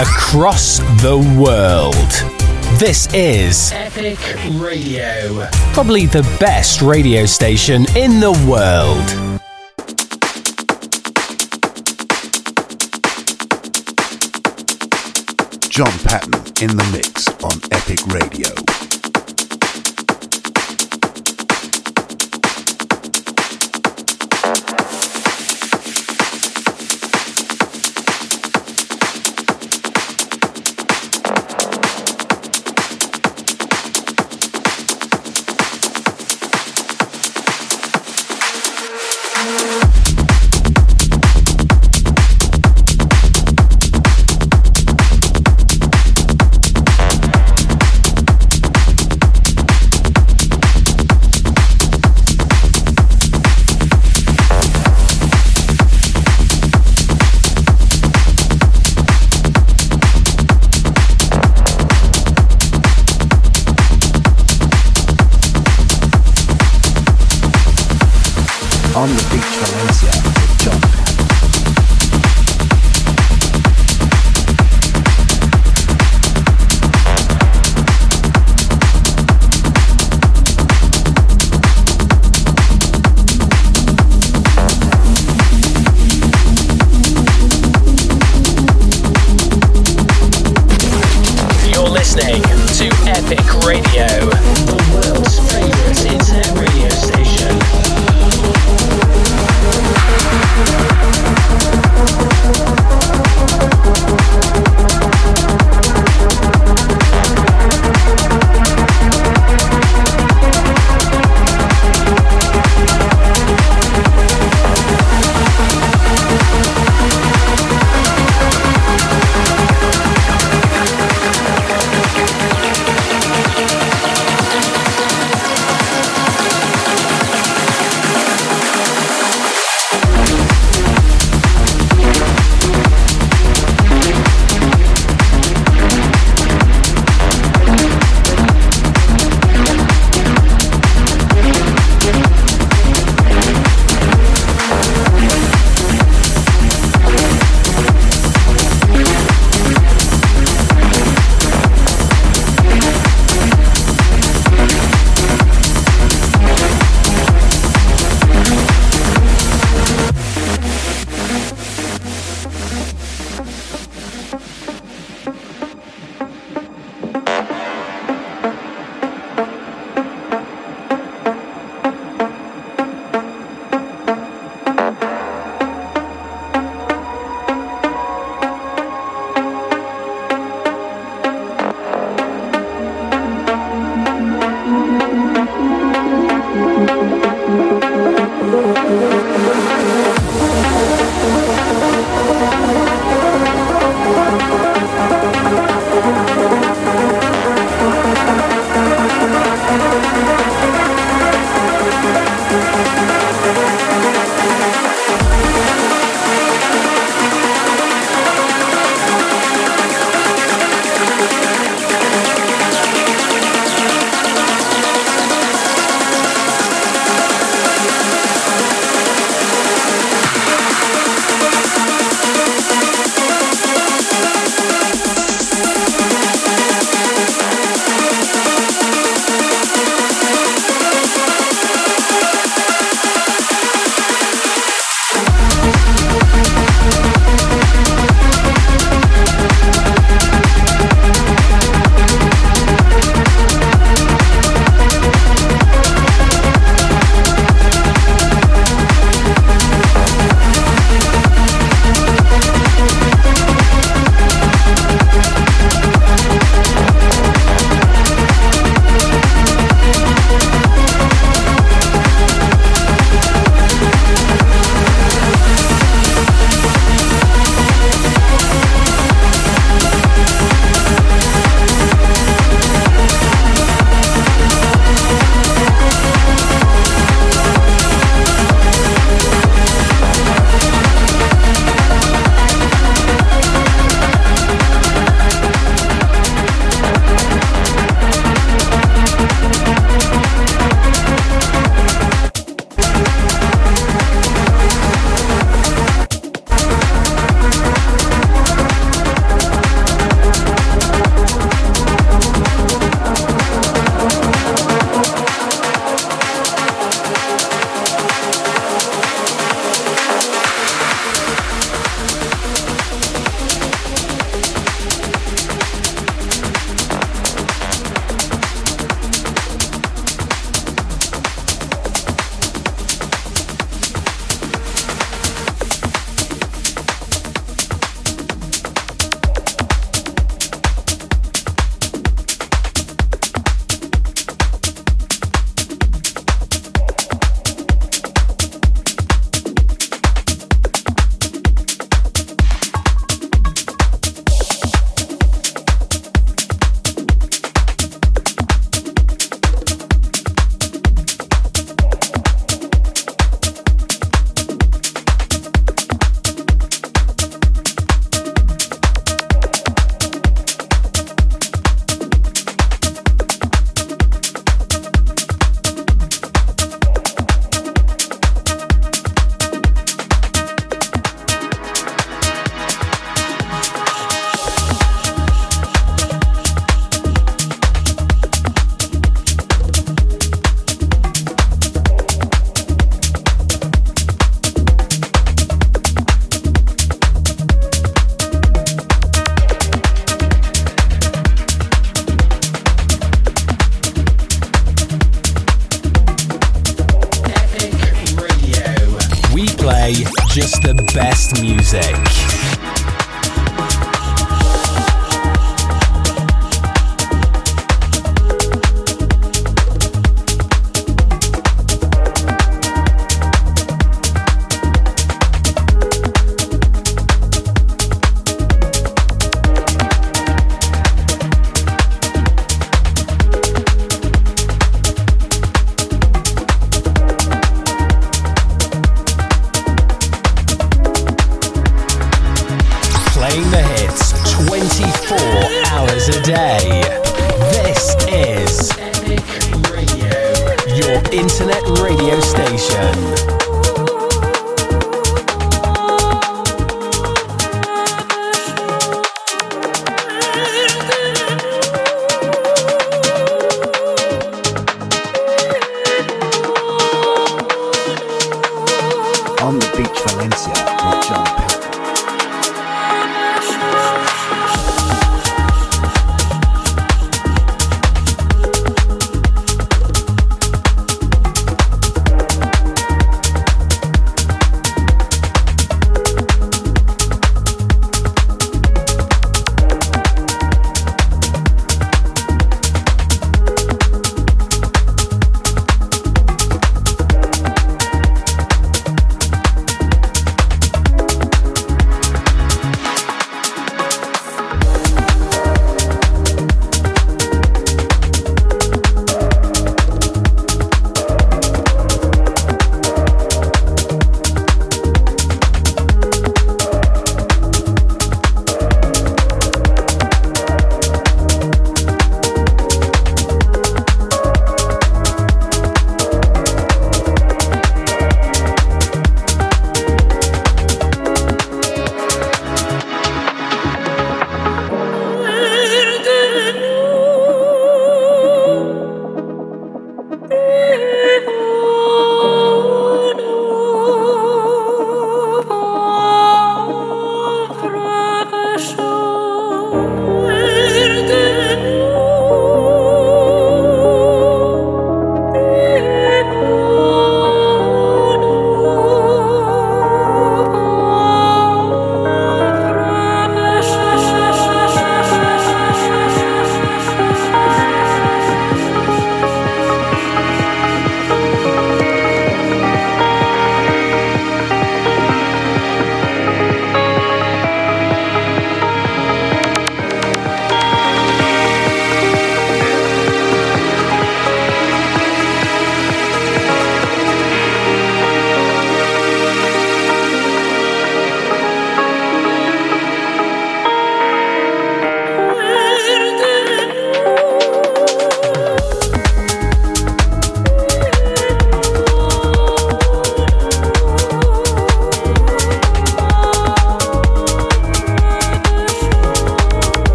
across the world. This is Epic Radio. Probably the best radio station in the world. John Patton in the mix on Epic Radio.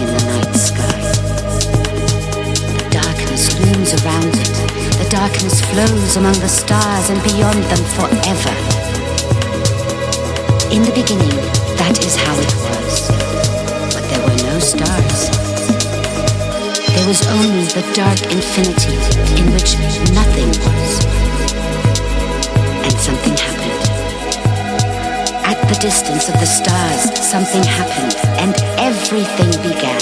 in the night sky. Darkness looms around it. The darkness flows among the stars and beyond them forever. In the beginning, that is how it was. But there were no stars. There was only the dark infinity in which nothing was. And something happened the distance of the stars, something happened, and everything began.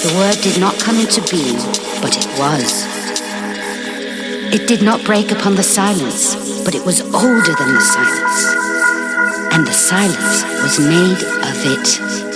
The word did not come into being, but it was. It did not break upon the silence, but it was older than the silence. And the silence was made of it.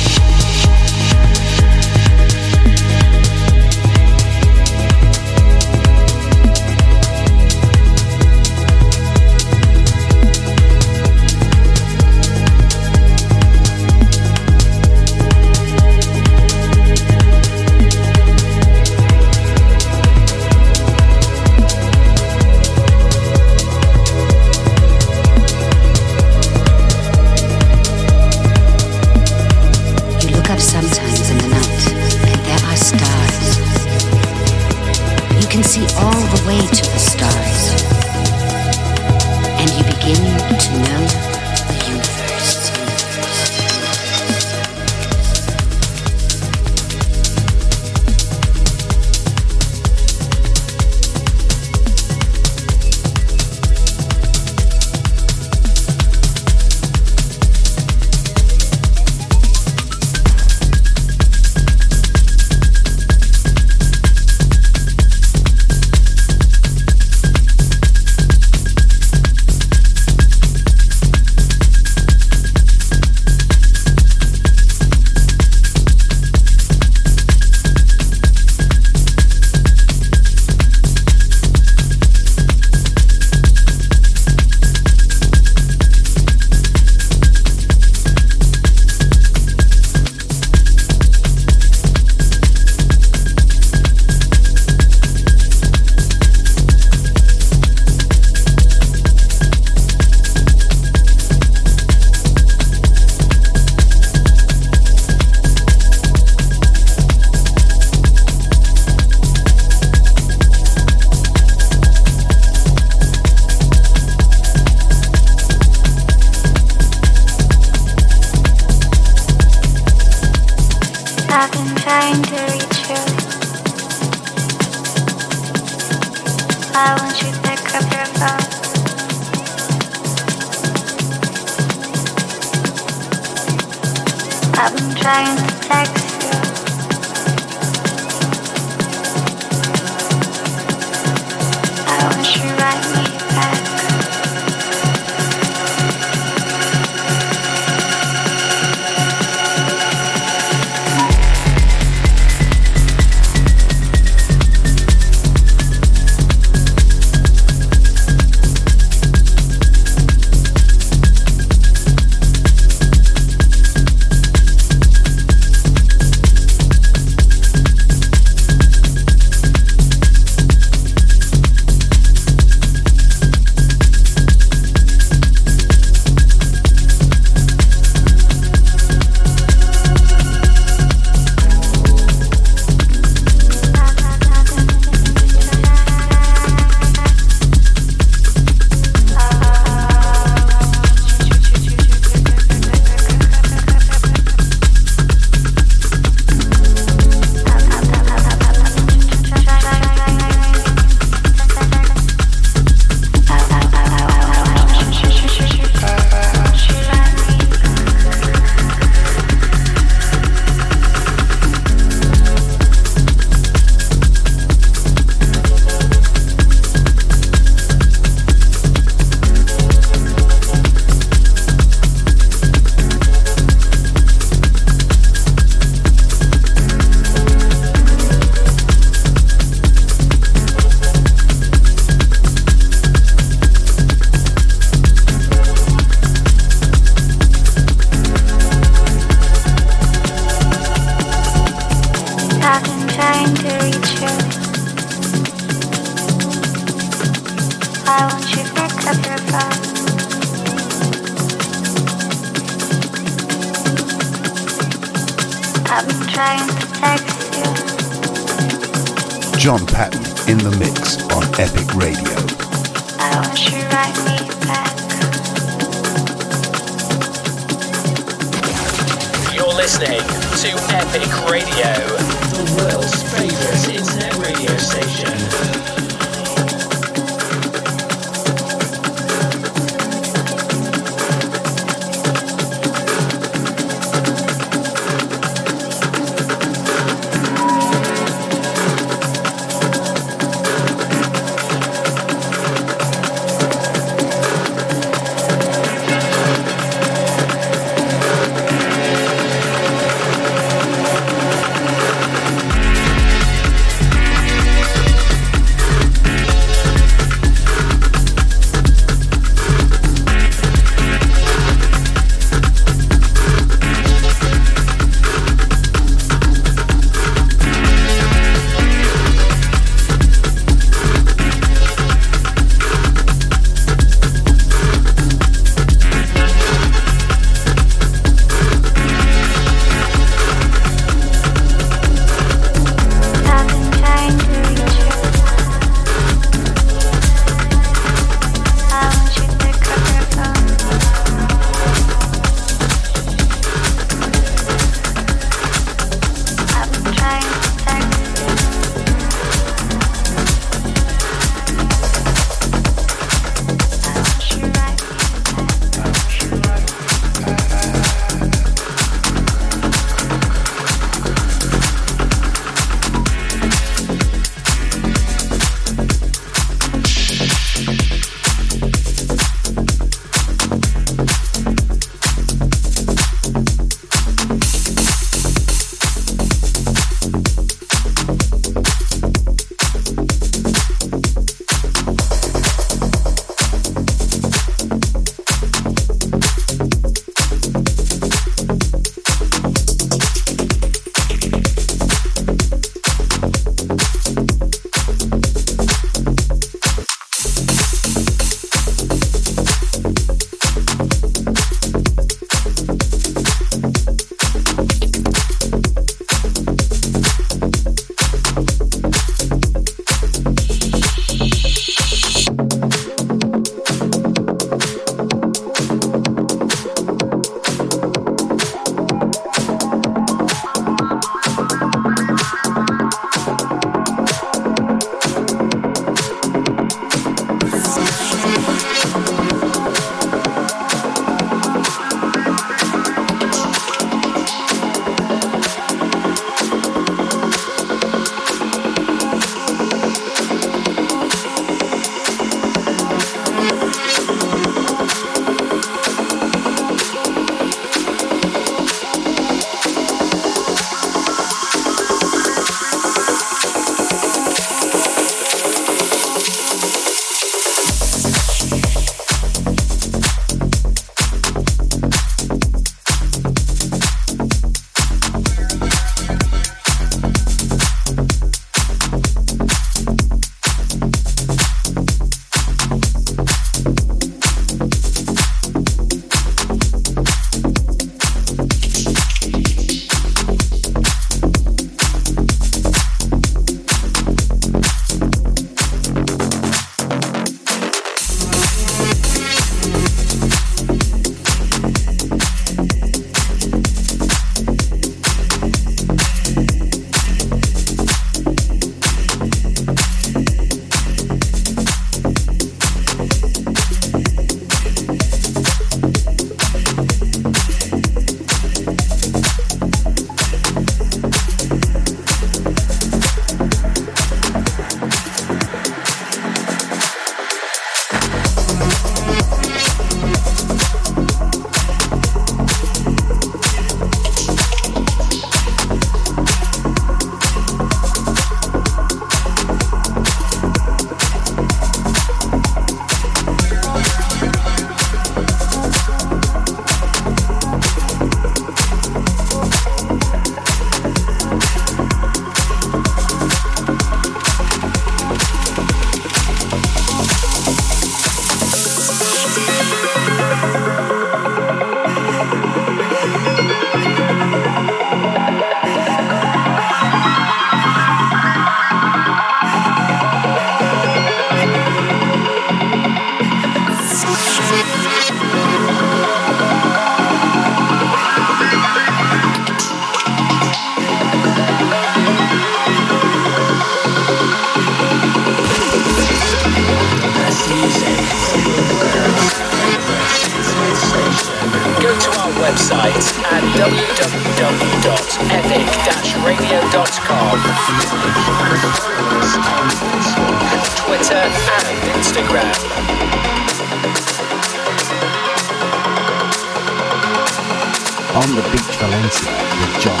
On the beach Valencia with John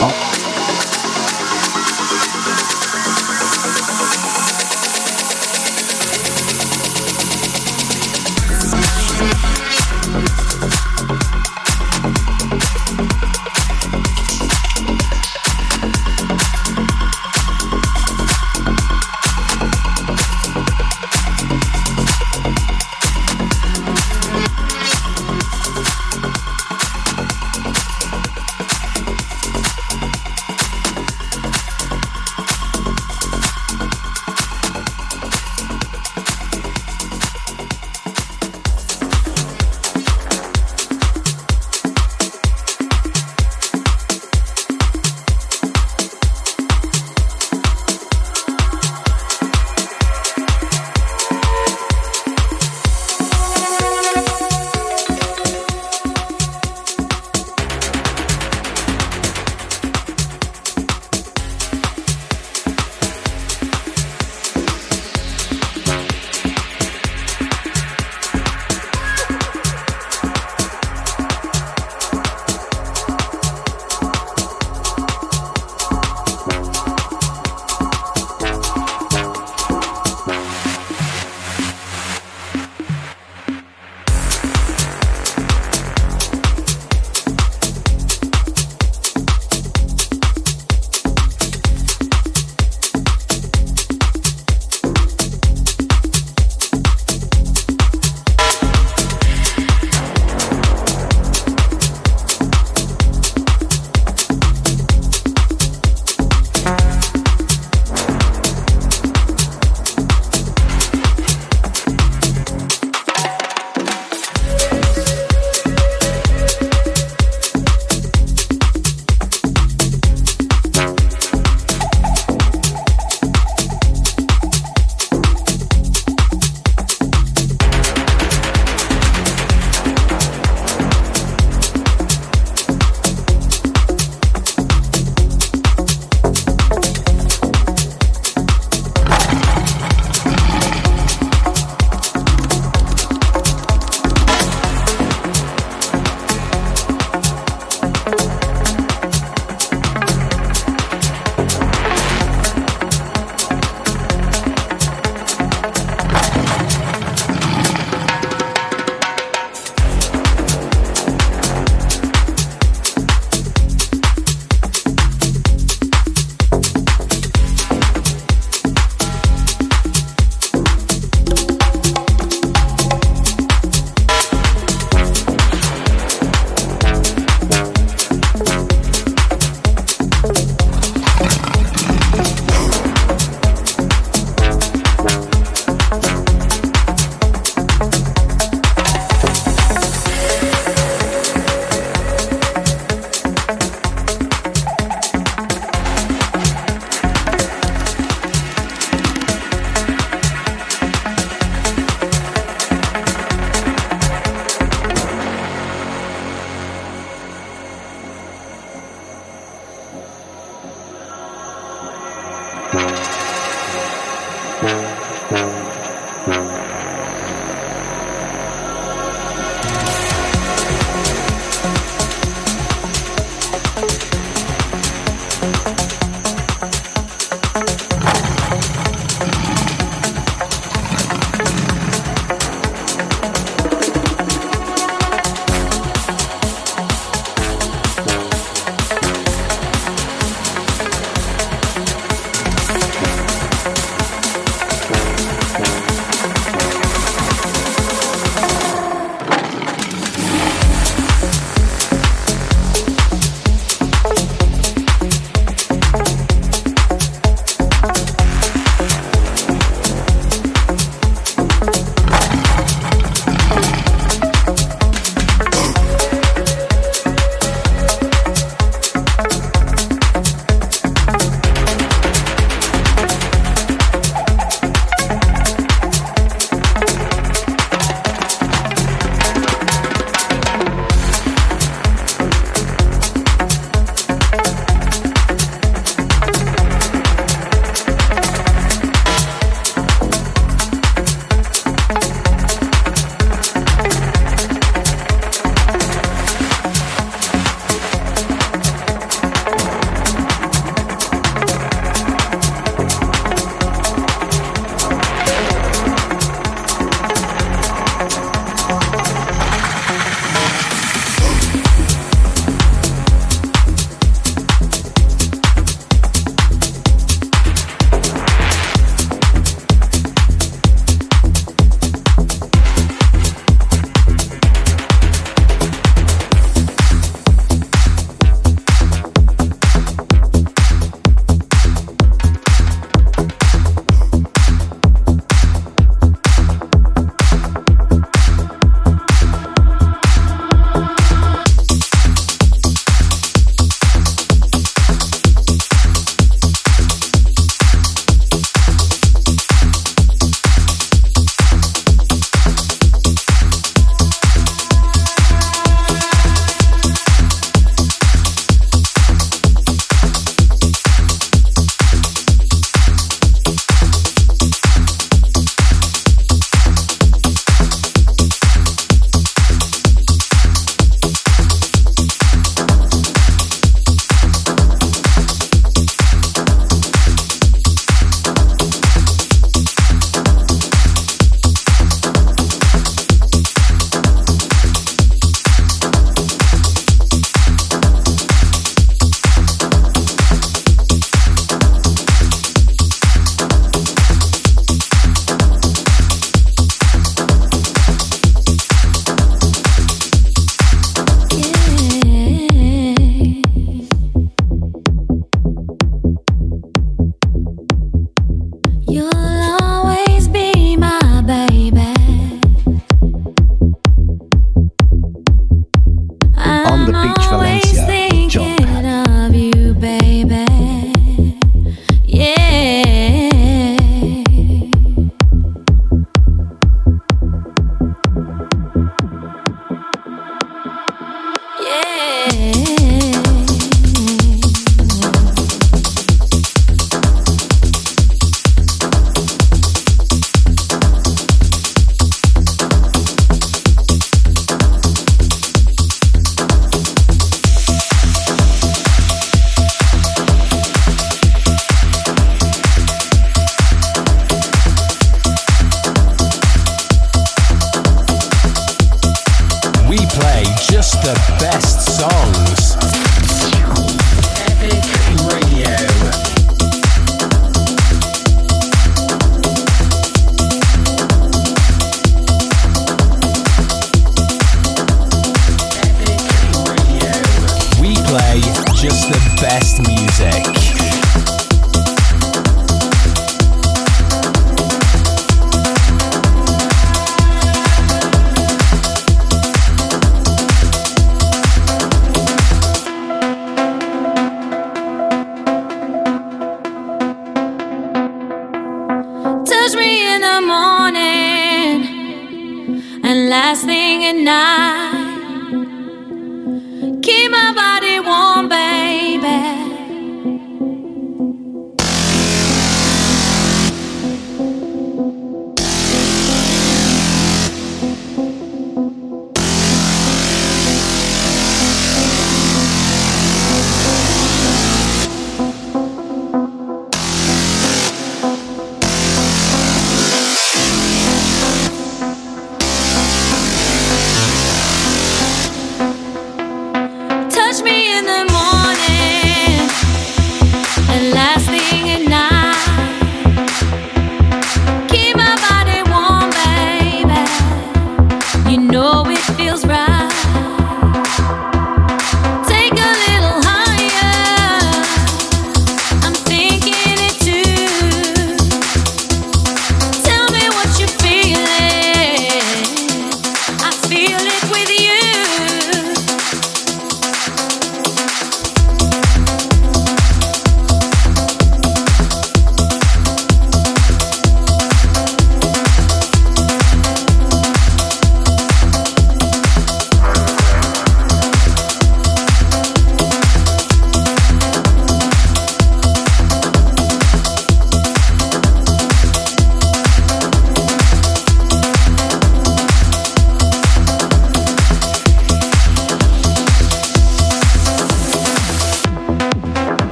Oh.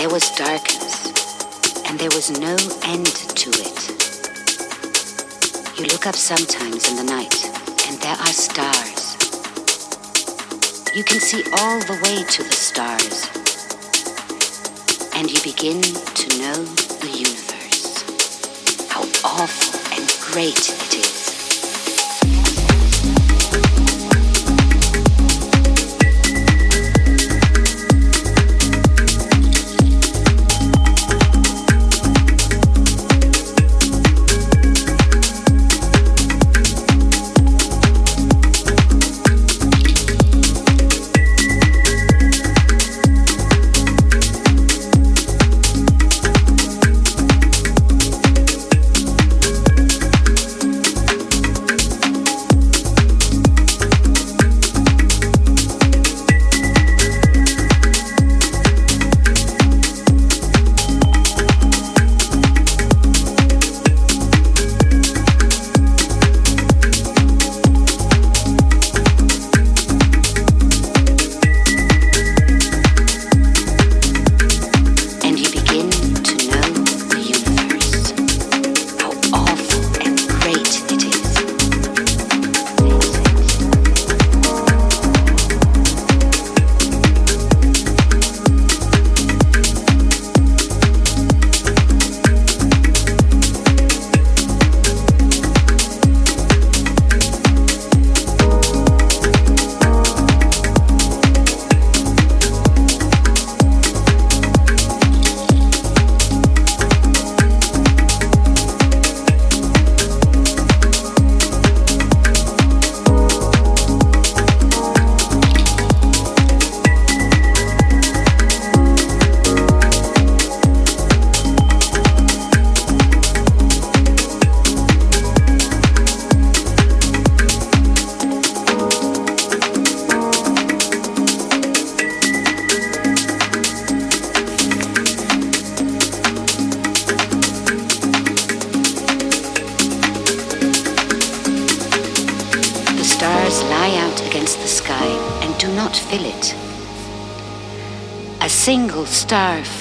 There was darkness, and there was no end to it. You look up sometimes in the night, and there are stars. You can see all the way to the stars, and you begin to know the universe. How awful and great it is.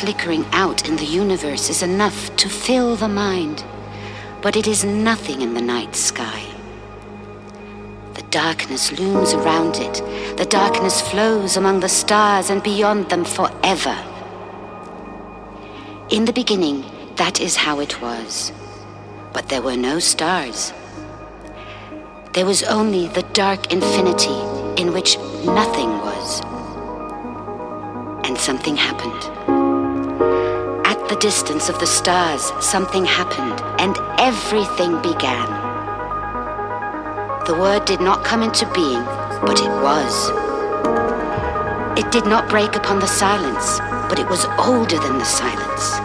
Flickering out in the universe is enough to fill the mind, but it is nothing in the night sky. The darkness looms around it, the darkness flows among the stars and beyond them forever. In the beginning, that is how it was, but there were no stars. There was only the dark infinity in which nothing of the stars, something happened, and everything began. The word did not come into being, but it was. It did not break upon the silence, but it was older than the silence.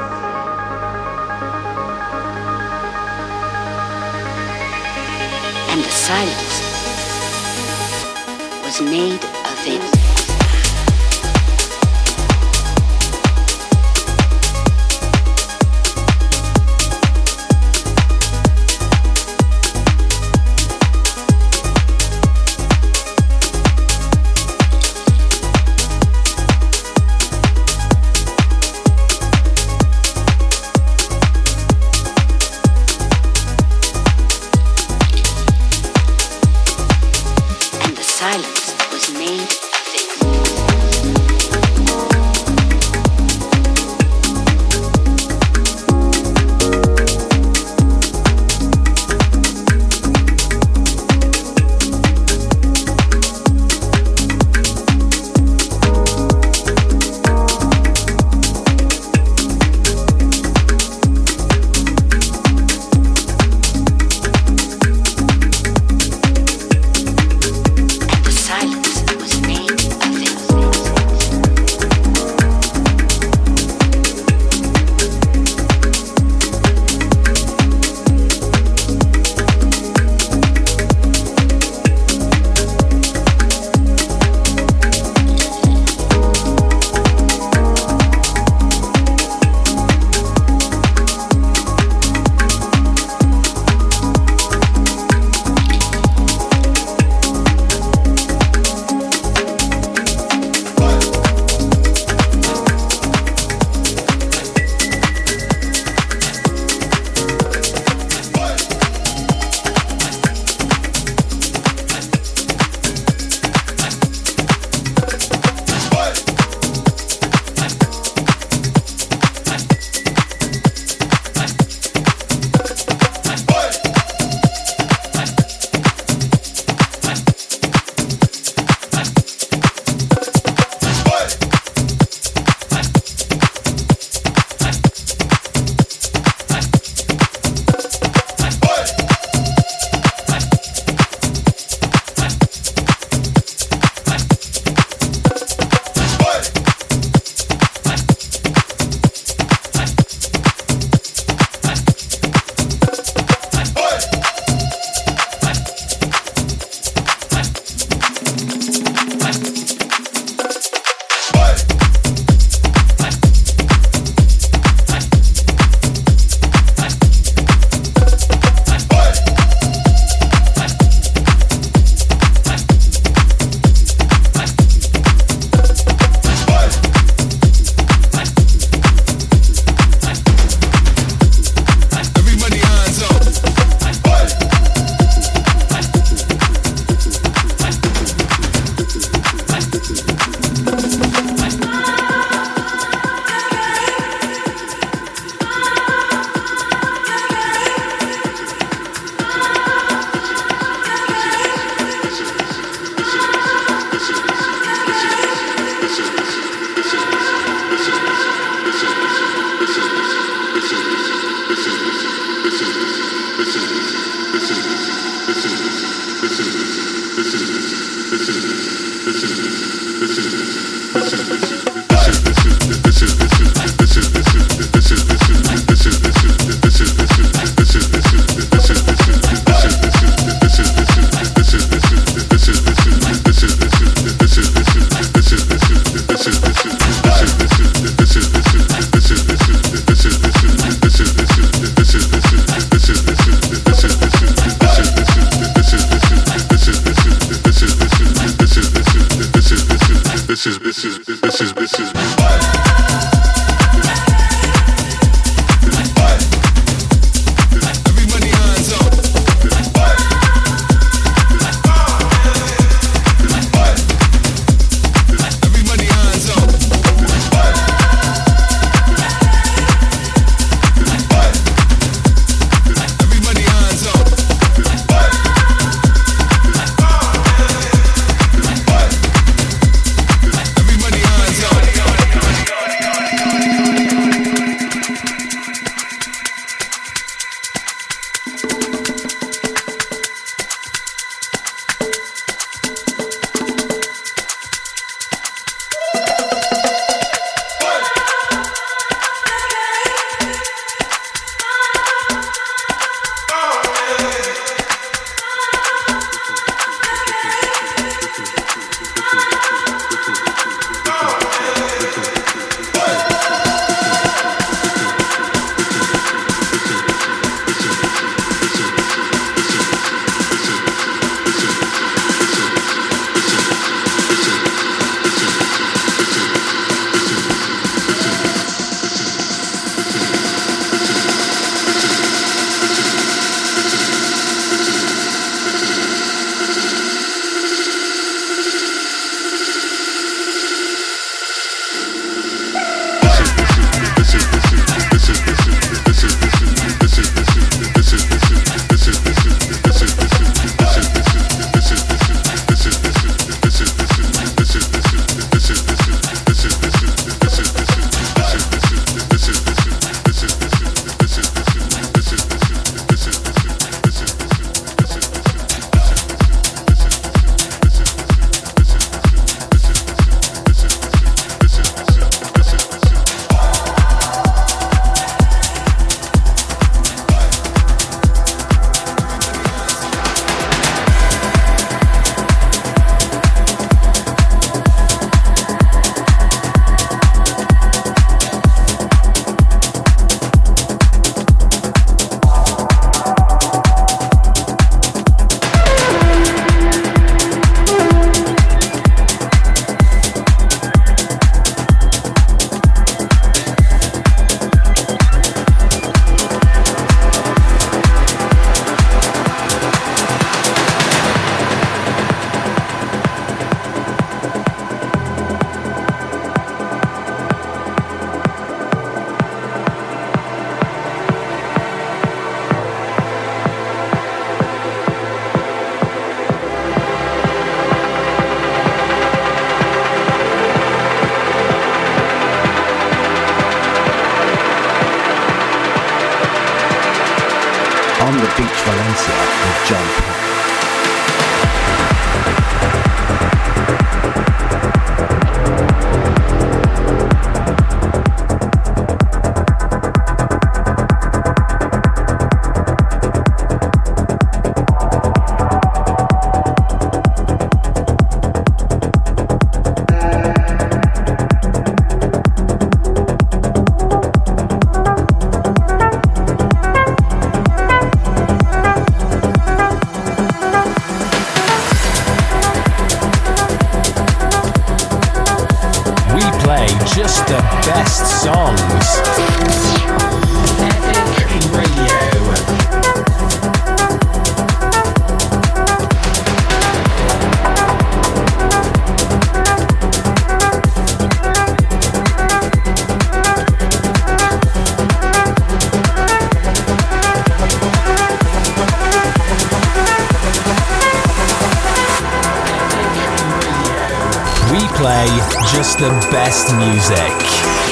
And the silence was made of it. Is just the best songs. just the best music.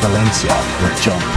Valencia with John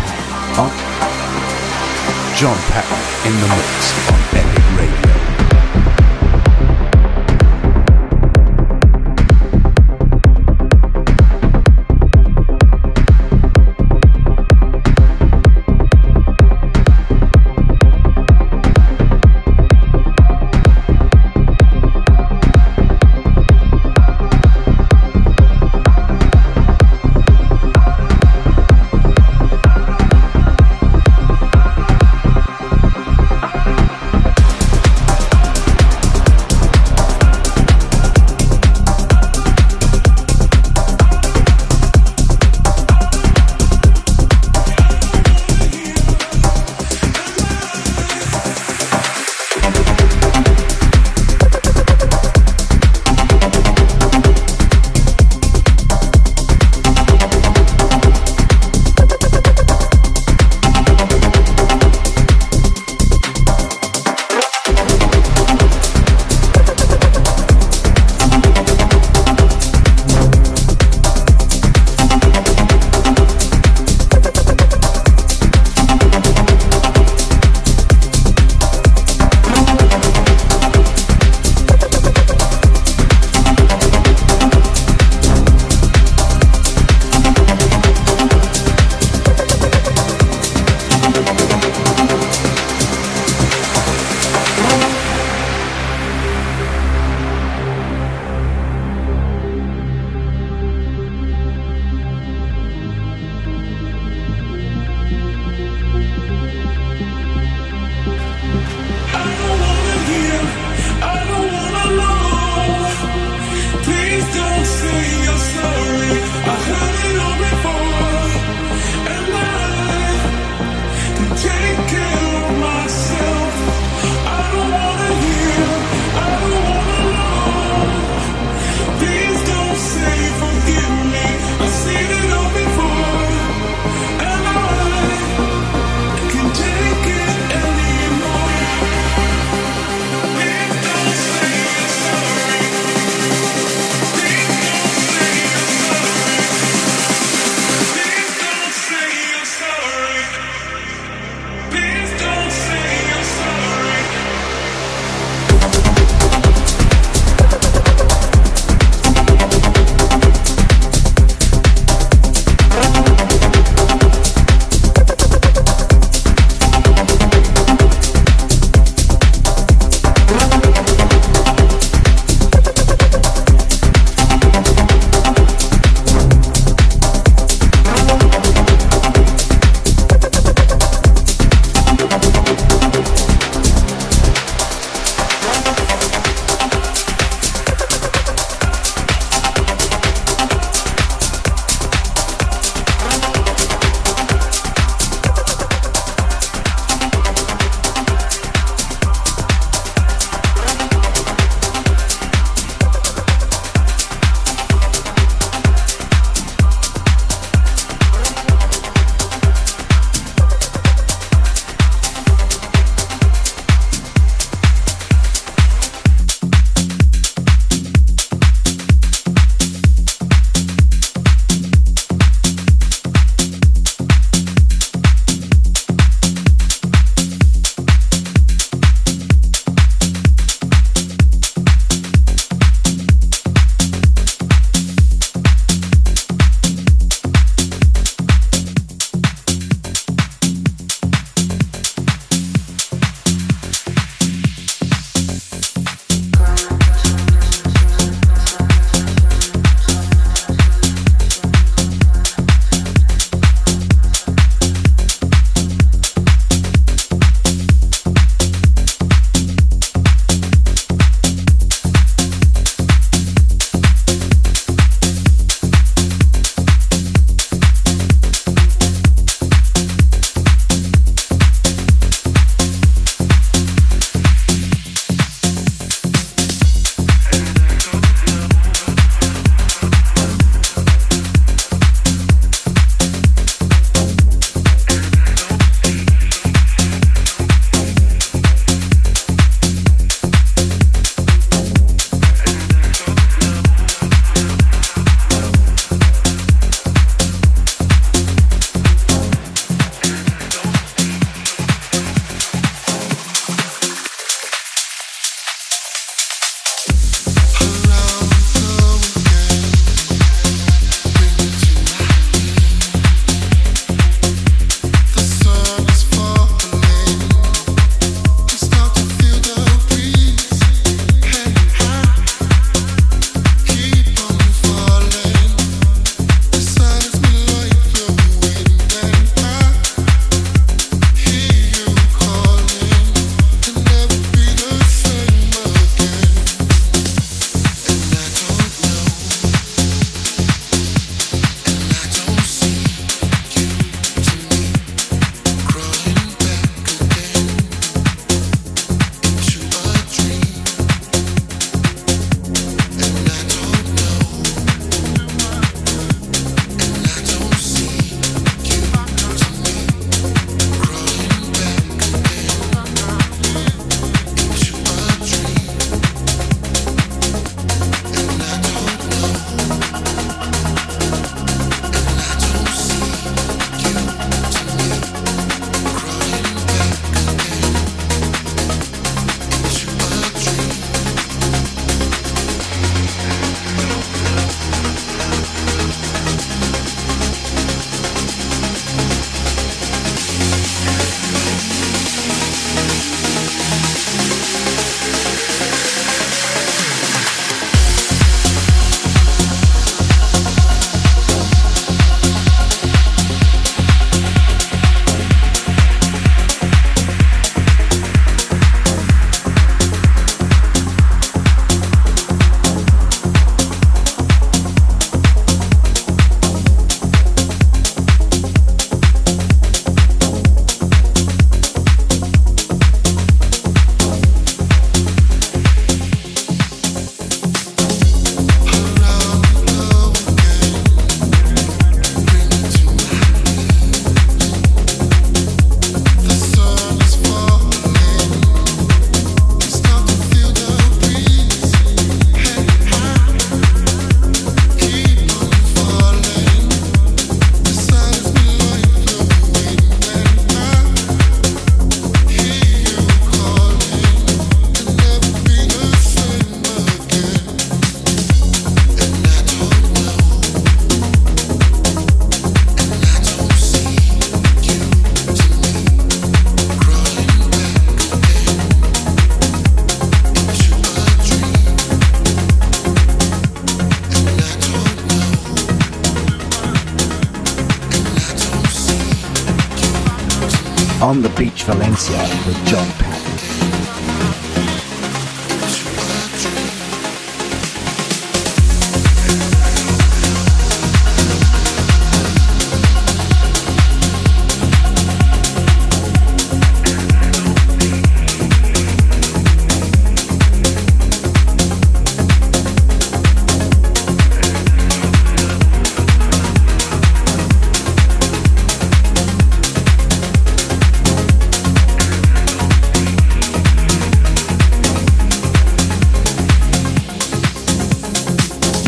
Valencia with.